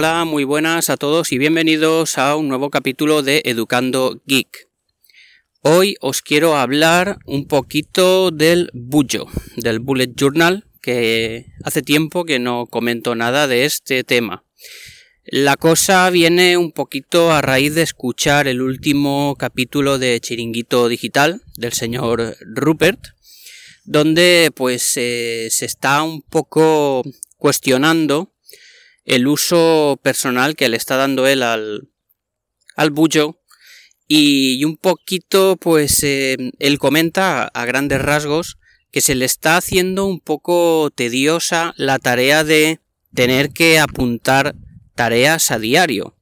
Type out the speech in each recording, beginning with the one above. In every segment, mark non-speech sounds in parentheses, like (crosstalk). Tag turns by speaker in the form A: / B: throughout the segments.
A: Hola, muy buenas a todos y bienvenidos a un nuevo capítulo de Educando Geek. Hoy os quiero hablar un poquito del Bullo, del Bullet Journal, que hace tiempo que no comento nada de este tema. La cosa viene un poquito a raíz de escuchar el último capítulo de Chiringuito Digital del señor Rupert, donde pues eh, se está un poco cuestionando el uso personal que le está dando él al, al bullo y un poquito pues eh, él comenta a grandes rasgos que se le está haciendo un poco tediosa la tarea de tener que apuntar tareas a diario.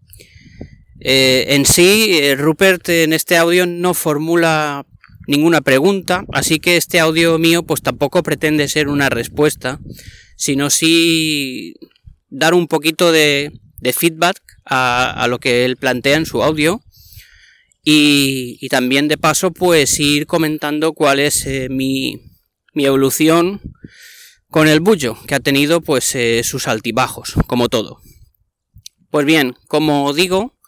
A: Eh, en sí, eh, Rupert en este audio no formula ninguna pregunta, así que este audio mío pues tampoco pretende ser una respuesta, sino sí dar un poquito de, feedback a, lo que él plantea en su audio y, también de paso pues ir comentando cuál es eh, mi, evolución con el bullo, que ha tenido pues eh, sus altibajos, como todo. Pues bien, como digo,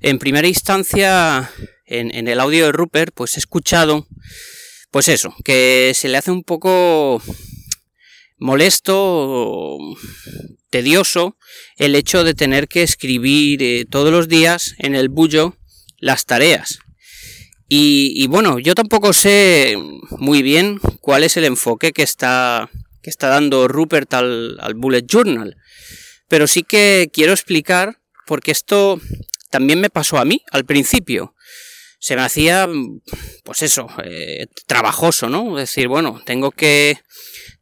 A: en primera instancia en, en el audio de Rupert pues he escuchado pues eso, que se le hace un poco molesto, tedioso, el hecho de tener que escribir eh, todos los días en el bullo las tareas. Y, bueno, yo tampoco sé muy bien cuál es el enfoque que está, que está dando Rupert al, al Bullet Journal. Pero sí que quiero explicar, porque esto también me pasó a mí al principio. Se me hacía, pues eso, eh, trabajoso, ¿no? Decir, bueno, tengo que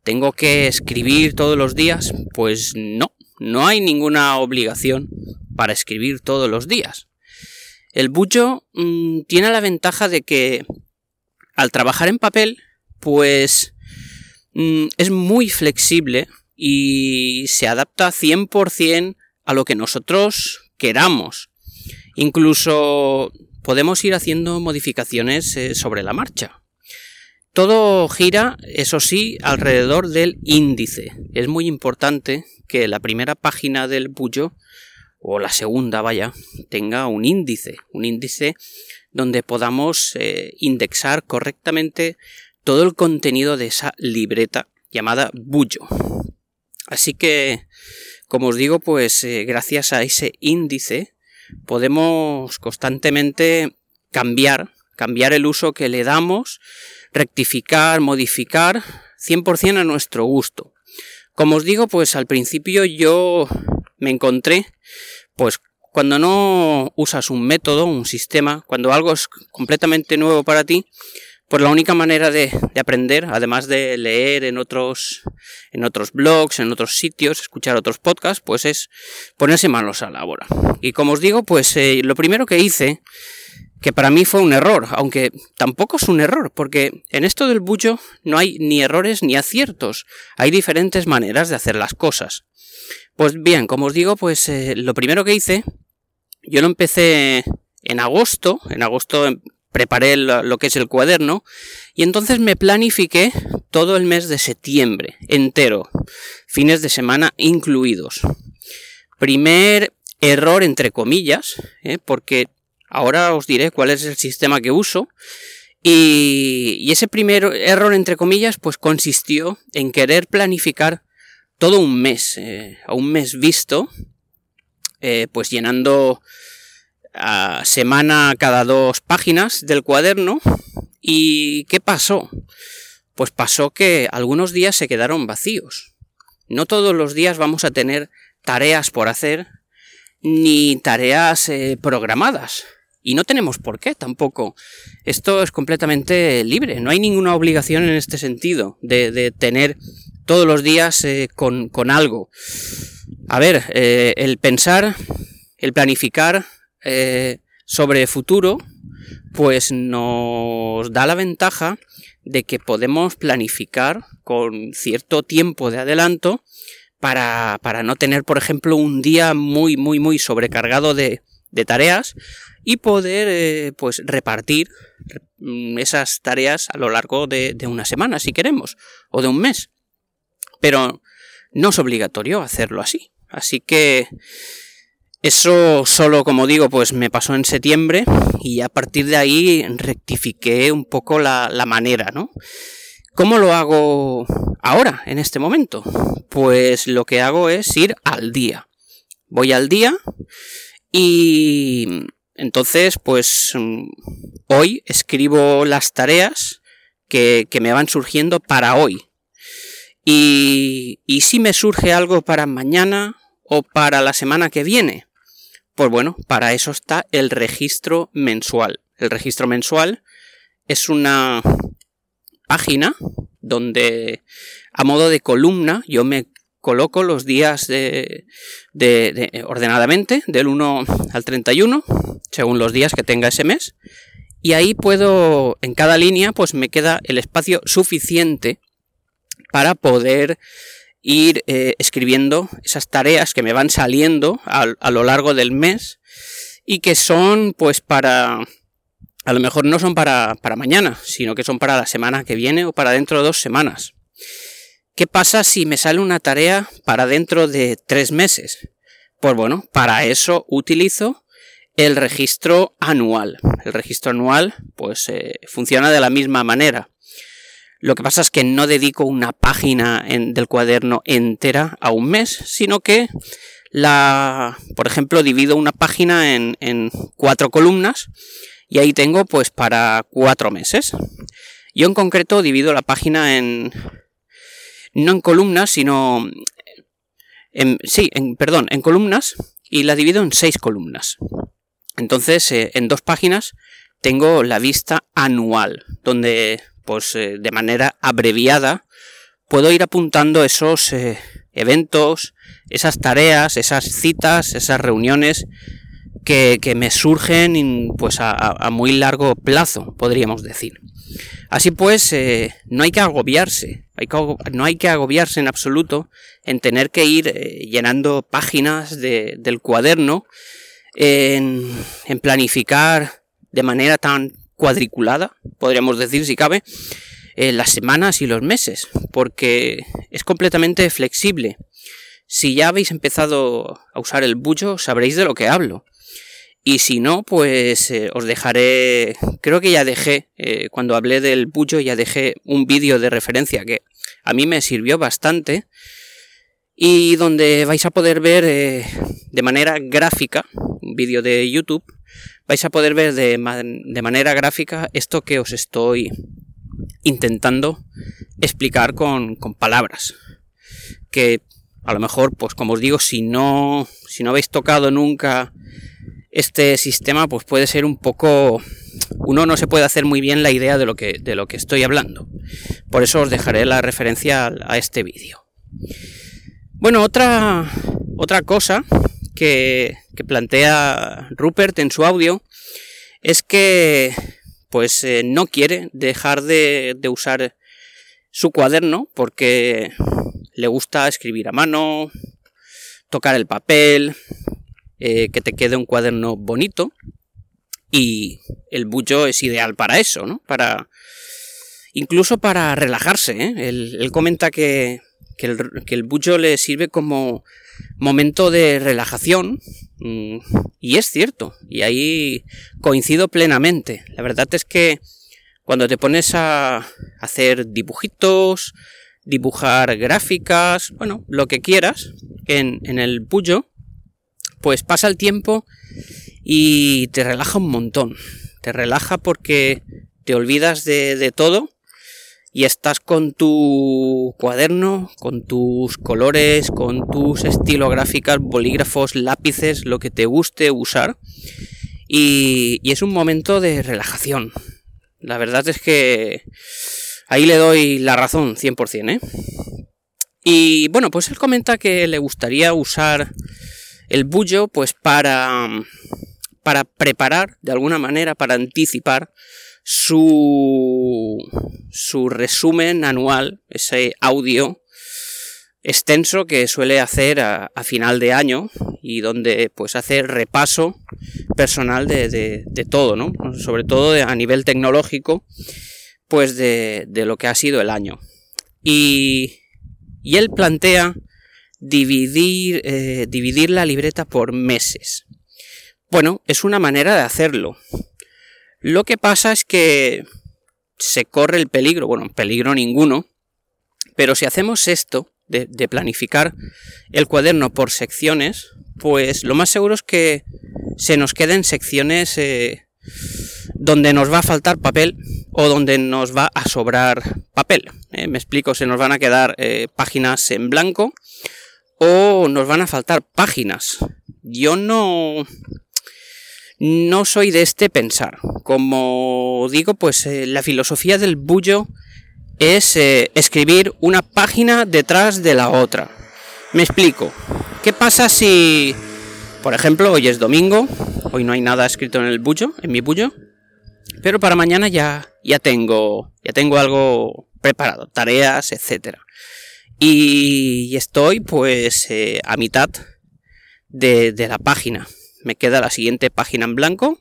A: ¿Tengo que escribir todos los días? Pues no, no hay ninguna obligación para escribir todos los días. El bucho mm, tiene la ventaja de que al trabajar en papel, pues mm, es muy flexible y se adapta 100% a lo que nosotros queramos. Incluso podemos ir haciendo modificaciones eh, sobre la marcha. Todo gira, eso sí, alrededor del índice. Es muy importante que la primera página del bullo, o la segunda, vaya, tenga un índice. Un índice donde podamos eh, indexar correctamente todo el contenido de esa libreta llamada bullo. Así que, como os digo, pues eh, gracias a ese índice podemos constantemente cambiar, cambiar el uso que le damos rectificar, modificar 100% a nuestro gusto. Como os digo, pues al principio yo me encontré, pues cuando no usas un método, un sistema, cuando algo es completamente nuevo para ti, pues la única manera de, aprender, además de leer en otros, en otros blogs, en otros sitios, escuchar otros podcasts, pues es ponerse manos a la obra. Y como os digo, pues eh, lo primero que hice que para mí fue un error, aunque tampoco es un error, porque en esto del bullo no hay ni errores ni aciertos, hay diferentes maneras de hacer las cosas. Pues bien, como os digo, pues eh, lo primero que hice, yo lo empecé en agosto, en agosto em, preparé lo que es el cuaderno, y entonces me planifiqué todo el mes de septiembre, entero, fines de semana incluidos. Primer error entre comillas, ¿eh? porque Ahora os diré cuál es el sistema que uso. Y, ese primer error, entre comillas, pues consistió en querer planificar todo un mes, eh, a un mes visto, eh, pues llenando a semana cada dos páginas del cuaderno. ¿Y qué pasó? Pues pasó que algunos días se quedaron vacíos. No todos los días vamos a tener tareas por hacer ni tareas eh, programadas. Y no tenemos por qué tampoco. Esto es completamente libre. No hay ninguna obligación en este sentido de, tener todos los días eh, con, algo. A ver, eh, el pensar, el planificar eh, sobre futuro, pues nos da la ventaja de que podemos planificar con cierto tiempo de adelanto para, para no tener, por ejemplo, un día muy, muy, muy sobrecargado de, de tareas y poder eh, pues repartir mm, esas tareas a lo largo de, una semana si queremos o de un mes pero no es obligatorio hacerlo así así que Eso solo, como digo, pues me pasó en septiembre y a partir de ahí rectifiqué un poco la, la manera, ¿no? ¿Cómo lo hago ahora, en este momento? Pues lo que hago es ir al día. Voy al día y entonces, pues mm, hoy escribo las tareas que, que me van surgiendo para hoy. Y, y si me surge algo para mañana o para la semana que viene, pues bueno, para eso está el registro mensual. El registro mensual es una donde a modo de columna yo me coloco los días de, ordenadamente del 1 al 31 según los días que tenga ese mes y ahí puedo en cada línea pues me queda el espacio suficiente para poder ir eh, escribiendo esas tareas que me van saliendo a, lo largo del mes y que son pues para a lo mejor no son para, para, mañana, sino que son para la semana que viene o para dentro de dos semanas. ¿Qué pasa si me sale una tarea para dentro de tres meses? Pues bueno, para eso utilizo el registro anual. El registro anual pues eh, funciona de la misma manera. Lo que pasa es que no dedico una página del cuaderno entera a un mes, sino que la, por ejemplo, divido una página en, cuatro columnas y ahí tengo pues para cuatro meses. Yo en concreto divido la página en, no en columnas, sino en, sí, en, perdón, en columnas y la divido en seis columnas. Entonces, eh, en dos páginas tengo la vista anual, donde pues eh, de manera abreviada puedo ir apuntando esos eh, eventos, esas tareas, esas citas, esas reuniones que, me surgen pues a, muy largo plazo, podríamos decir. Así pues, eh, no hay que agobiarse, no hay que agobiarse en absoluto en tener que ir llenando páginas del cuaderno, en, en planificar de manera tan cuadriculada, podríamos decir si cabe, eh, las semanas y los meses, porque es completamente flexible. Si ya habéis empezado a usar el bullo, sabréis de lo que hablo. Y si no, pues eh, os dejaré, creo que ya dejé, eh, cuando hablé del bullo, ya dejé un vídeo de referencia que a mí me sirvió bastante y donde vais a poder ver de manera gráfica, un vídeo de YouTube, vais a poder ver de, manera gráfica esto que os estoy intentando explicar con, palabras. Que a lo mejor, pues como os digo, si no, si no habéis tocado nunca este sistema, pues puede ser un poco... Uno no se puede hacer muy bien la idea de lo que, de lo que estoy hablando. Por eso os dejaré la referencia a este vídeo. Bueno, otra, otra cosa que, plantea Rupert en su audio es que pues eh, no quiere dejar de, usar su cuaderno porque le gusta escribir a mano, tocar el papel, eh, que te quede un cuaderno bonito y el bullo es ideal para eso, ¿no? Para incluso para relajarse. ¿eh? Él, comenta que, que, el, que le sirve como momento de relajación. Mm, y es cierto, y ahí coincido plenamente. La verdad es que cuando te pones a hacer dibujitos, dibujar gráficas, bueno, lo que quieras, en, el bullo, pues pasa el tiempo y te relaja un montón. Te relaja porque te olvidas de, todo y estás con tu cuaderno, con tus colores, con tus estilográficas, bolígrafos, lápices, lo que te guste usar. Y, es un momento de relajación. La verdad es que ahí le doy la razón 100%, ¿eh? Y bueno, pues él comenta que le gustaría usar el bullo pues para, para preparar de alguna manera, para anticipar su, su resumen anual, ese audio extenso que suele hacer a, final de año y donde pues hace repaso personal de, todo, ¿no? Sobre todo a nivel tecnológico, pues de, de, lo que ha sido el año. Y, y él plantea dividir, eh, dividir la libreta por meses. Bueno, es una manera de hacerlo. Lo que pasa es que se corre el peligro, bueno, peligro ninguno, pero si hacemos esto, de, planificar el cuaderno por secciones, pues lo más seguro es que se nos queden secciones eh, donde nos va a faltar papel o donde nos va a sobrar papel. Eh, me explico, se nos van a quedar páginas en blanco o nos van a faltar páginas. Yo no, no soy de este pensar. Como digo, pues la filosofía del bullo es eh, escribir una página detrás de la otra. Me explico. ¿Qué pasa si, por ejemplo, hoy es domingo, hoy no hay nada escrito en el bullo, en mi bullo, pero para mañana ya, ya tengo, ya tengo algo preparado, tareas, etcétera. Y estoy pues eh, a mitad de, la página. Me queda la siguiente página en blanco.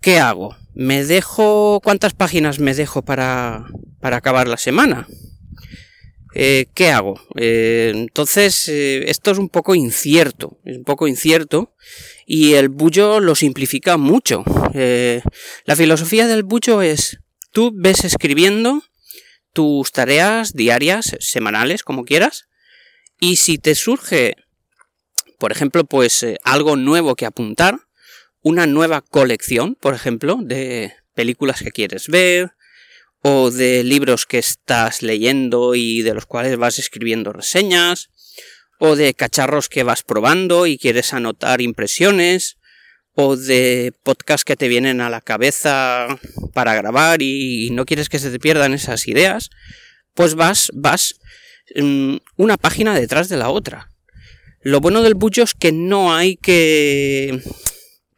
A: ¿Qué hago? ¿Me dejo... ¿Cuántas páginas me dejo para, para acabar la semana. Eh, ¿Qué hago? Eh, entonces, eh, esto es un poco incierto, es un poco incierto y el bullo lo simplifica mucho. la filosofía del bullo es, tú ves escribiendo tus tareas diarias, semanales, como quieras, y si te surge, por ejemplo, pues algo nuevo que apuntar, una nueva colección, por ejemplo, de películas que quieres ver, o de libros que estás leyendo y de los cuales vas escribiendo reseñas, o de cacharros que vas probando y quieres anotar impresiones, o de podcasts que te vienen a la cabeza para grabar y no quieres que se te pierdan esas ideas, pues vas, vas mm, una página detrás de la otra. Lo bueno del bullo es que no hay que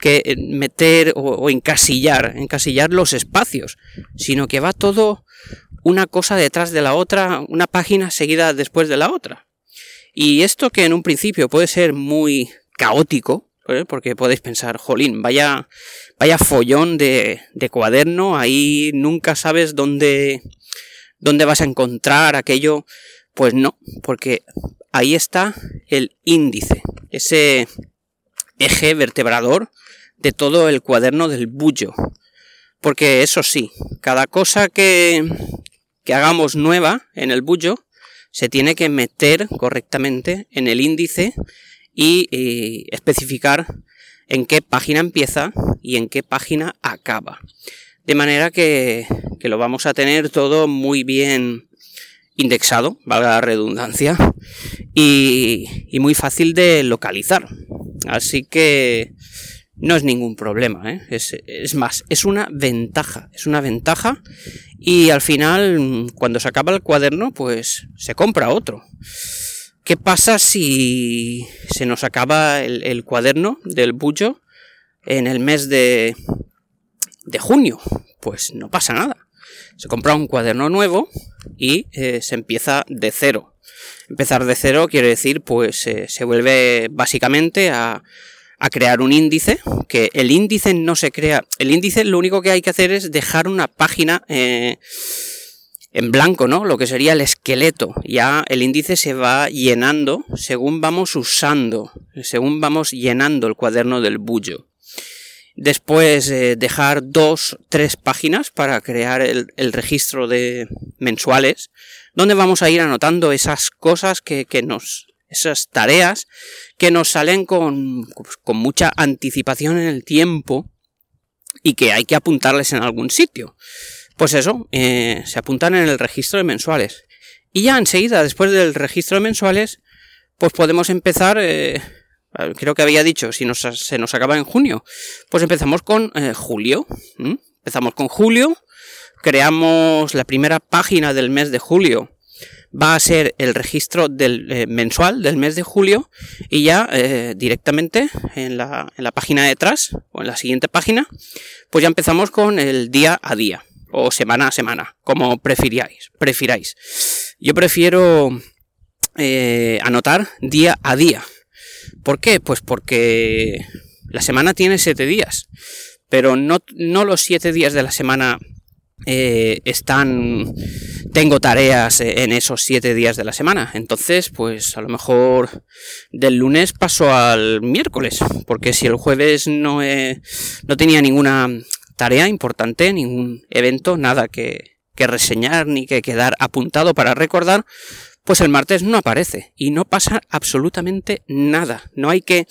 A: que meter o, encasillar, encasillar los espacios, sino que va todo una cosa detrás de la otra, una página seguida después de la otra. Y esto que en un principio puede ser muy caótico, ¿eh? porque podéis pensar, jolín, vaya, vaya follón de, de cuaderno, ahí nunca sabes dónde, dónde vas a encontrar aquello. Pues no, porque ahí está el índice, ese eje vertebrador de todo el cuaderno del bullo. Porque eso sí, cada cosa que, que hagamos nueva en el bullo se tiene que meter correctamente en el índice y, especificar en qué página empieza y en qué página acaba. De manera que, que lo vamos a tener todo muy bien indexado, valga la redundancia, y, y muy fácil de localizar. Así que no es ningún problema, ¿eh? es, más, es una ventaja, es una ventaja y al final, cuando se acaba el cuaderno, pues se compra otro. ¿Qué pasa si se nos acaba el, cuaderno del bullo en el mes de, de junio? Pues no pasa nada. Se compra un cuaderno nuevo y eh, se empieza de cero. Empezar de cero quiere decir, pues eh, se vuelve básicamente a a crear un índice, que el índice no se crea, el índice lo único que hay que hacer es dejar una página eh, en blanco, ¿no? Lo que sería el esqueleto. Ya el índice se va llenando según vamos usando, según vamos llenando el cuaderno del bullo. Después eh, dejar dos, tres páginas para crear el, registro de mensuales, donde vamos a ir anotando esas cosas que, que nos esas tareas que nos salen con, con mucha anticipación en el tiempo y que hay que apuntarles en algún sitio. Pues eso, eh, se apuntan en el registro de mensuales. Y ya enseguida, después del registro de mensuales, pues podemos empezar, eh, creo que había dicho, si nos, se nos acaba en junio, pues empezamos con eh, julio. Empezamos con julio, creamos la primera página del mes de julio va a ser el registro del eh, mensual del mes de julio y ya eh, directamente en la, en la página de atrás o en la siguiente página pues ya empezamos con el día a día o semana a semana como prefiráis prefiráis yo prefiero eh, anotar día a día ¿por qué? pues porque la semana tiene siete días pero no, no los siete días de la semana están tengo tareas en esos siete días de la semana. Entonces, pues a lo mejor del lunes paso al miércoles, porque si el jueves no, no tenía ninguna tarea importante, ningún evento, nada que, que reseñar ni que quedar apuntado para recordar, pues el martes no aparece y no pasa absolutamente nada. No hay que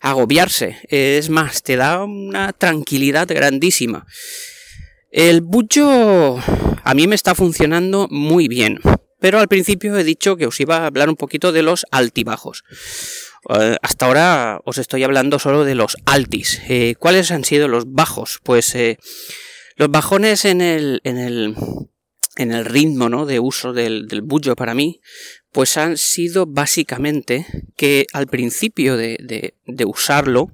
A: agobiarse. Es más, te da una tranquilidad grandísima. El bucho a mí me está funcionando muy bien. Pero al principio he dicho que os iba a hablar un poquito de los altibajos. Eh, hasta ahora os estoy hablando solo de los altis. Eh, ¿Cuáles han sido los bajos? Pues eh, los bajones en el, en el en el ritmo ¿no? de uso del, del bullo para mí, pues han sido básicamente que al principio de, de, usarlo,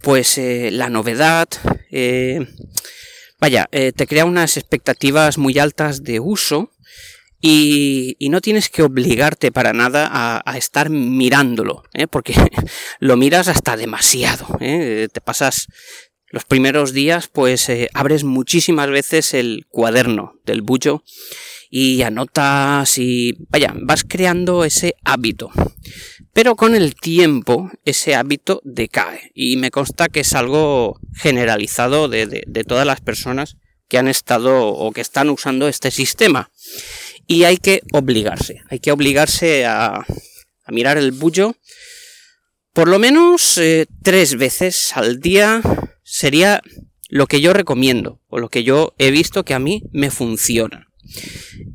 A: pues la novedad, vaya, te crea unas expectativas muy altas de uso y, y no tienes que obligarte para nada a, estar mirándolo, porque (laughs) lo miras hasta demasiado, te pasas los primeros días, pues eh, abres muchísimas veces el cuaderno del bullo y anotas y vaya, vas creando ese hábito. Pero con el tiempo ese hábito decae y me consta que es algo generalizado de, todas las personas que han estado o que están usando este sistema. Y hay que obligarse, hay que obligarse a, mirar el bullo por lo menos eh, tres veces al día sería lo que yo recomiendo o lo que yo he visto que a mí me funciona.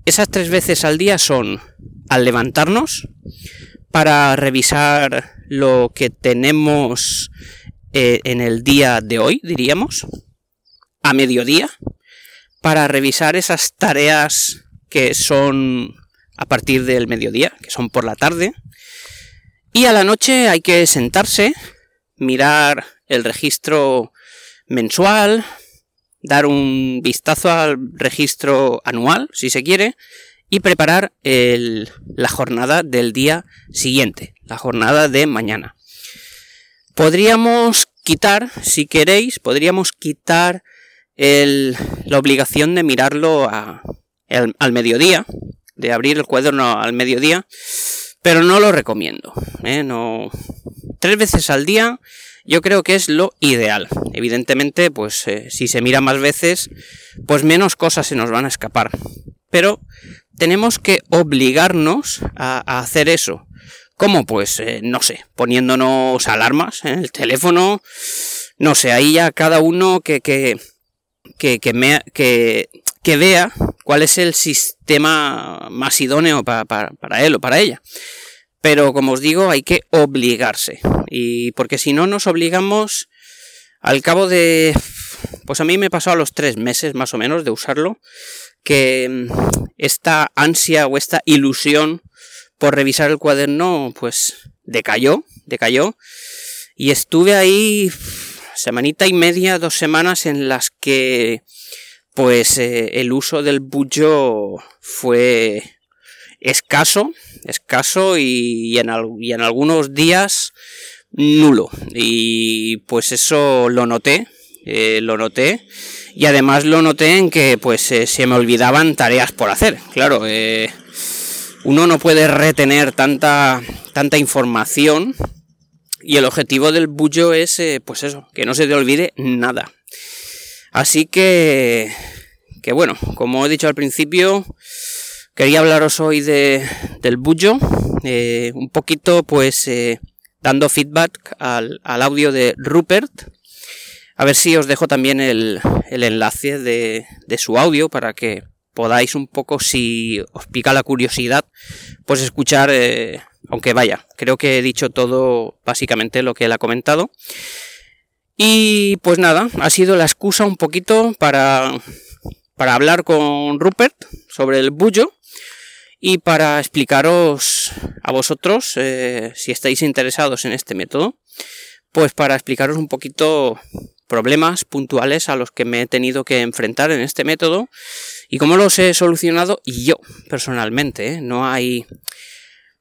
A: Esas tres veces al día son al levantarnos para revisar lo que tenemos eh, en el día de hoy, diríamos, a mediodía, para revisar esas tareas que son a partir del mediodía, que son por la tarde, y a la noche hay que sentarse, mirar el registro mensual, dar un vistazo al registro anual, si se quiere, y preparar la jornada del día siguiente, la jornada de mañana. Podríamos quitar, si queréis, podríamos quitar la obligación de mirarlo al mediodía, de abrir el cuaderno al mediodía, pero no lo recomiendo. ¿eh? No, tres veces al día yo creo que es lo ideal. Evidentemente, pues eh, si se mira más veces, pues menos cosas se nos van a escapar. Pero tenemos que obligarnos a, hacer eso. ¿Cómo? Pues eh, no sé, poniéndonos alarmas en el teléfono. No sé, ahí ya cada uno que, que, que, que, que, vea cuál es el sistema más idóneo para, para él o para ella. Pero como os digo, hay que obligarse. Y porque si no nos obligamos, al cabo de... Pues a mí me pasó a los tres meses más o menos de usarlo, que mm, esta ansia o esta ilusión por revisar el cuaderno, pues decayó, decayó. Y estuve ahí semanita y media, dos semanas en las que pues eh, el uso del bullo fue escaso, escaso y, en, algunos días nulo. Y pues eso lo noté, eh, lo noté. Y además lo noté en que pues eh, se me olvidaban tareas por hacer. Claro, uno no puede retener tanta, tanta información. Y el objetivo del bullo es, pues eso, que no se te olvide nada. Así que, que bueno, como he dicho al principio, Quería hablaros hoy de, del bullo, eh, un poquito pues eh, dando feedback al, audio de Rupert. A ver si os dejo también el, enlace de, su audio para que podáis un poco, si os pica la curiosidad, pues escuchar, eh, aunque vaya, creo que he dicho todo básicamente lo que él ha comentado. Y pues nada, ha sido la excusa un poquito para, para hablar con Rupert sobre el bullo y para explicaros a vosotros, eh, si estáis interesados en este método, pues para explicaros un poquito problemas puntuales a los que me he tenido que enfrentar en este método y cómo los he solucionado yo personalmente. ¿eh? No hay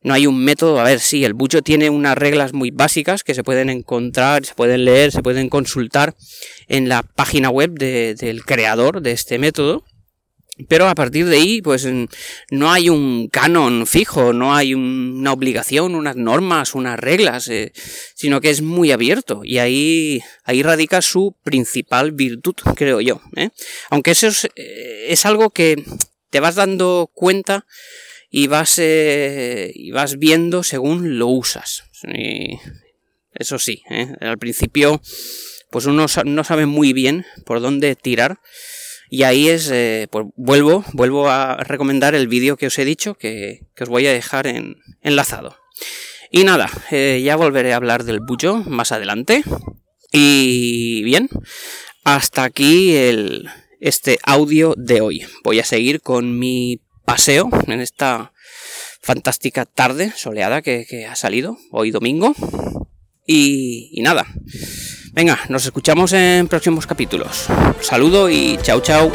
A: no hay un método, a ver, sí, el bucho tiene unas reglas muy básicas que se pueden encontrar, se pueden leer, se pueden consultar en la página web del creador de este método, Pero a partir de ahí, pues no hay un canon fijo, no hay una obligación, unas normas, unas reglas, eh, sino que es muy abierto. Y ahí, ahí radica su principal virtud, creo yo. ¿eh? Aunque eso es, eh, es, algo que te vas dando cuenta y vas, y vas viendo según lo usas. eso sí, al principio, pues uno no sabe muy bien por dónde tirar. Y ahí es, eh, pues vuelvo, vuelvo a recomendar el vídeo que os he dicho, que, os voy a dejar en, enlazado. Y nada, eh, ya volveré a hablar del Bujo más adelante. Y bien, hasta aquí el, este audio de hoy. Voy a seguir con mi paseo en esta fantástica tarde soleada que, ha salido hoy domingo. Y, y nada. Venga, nos escuchamos en próximos capítulos. Saludo y chao chao.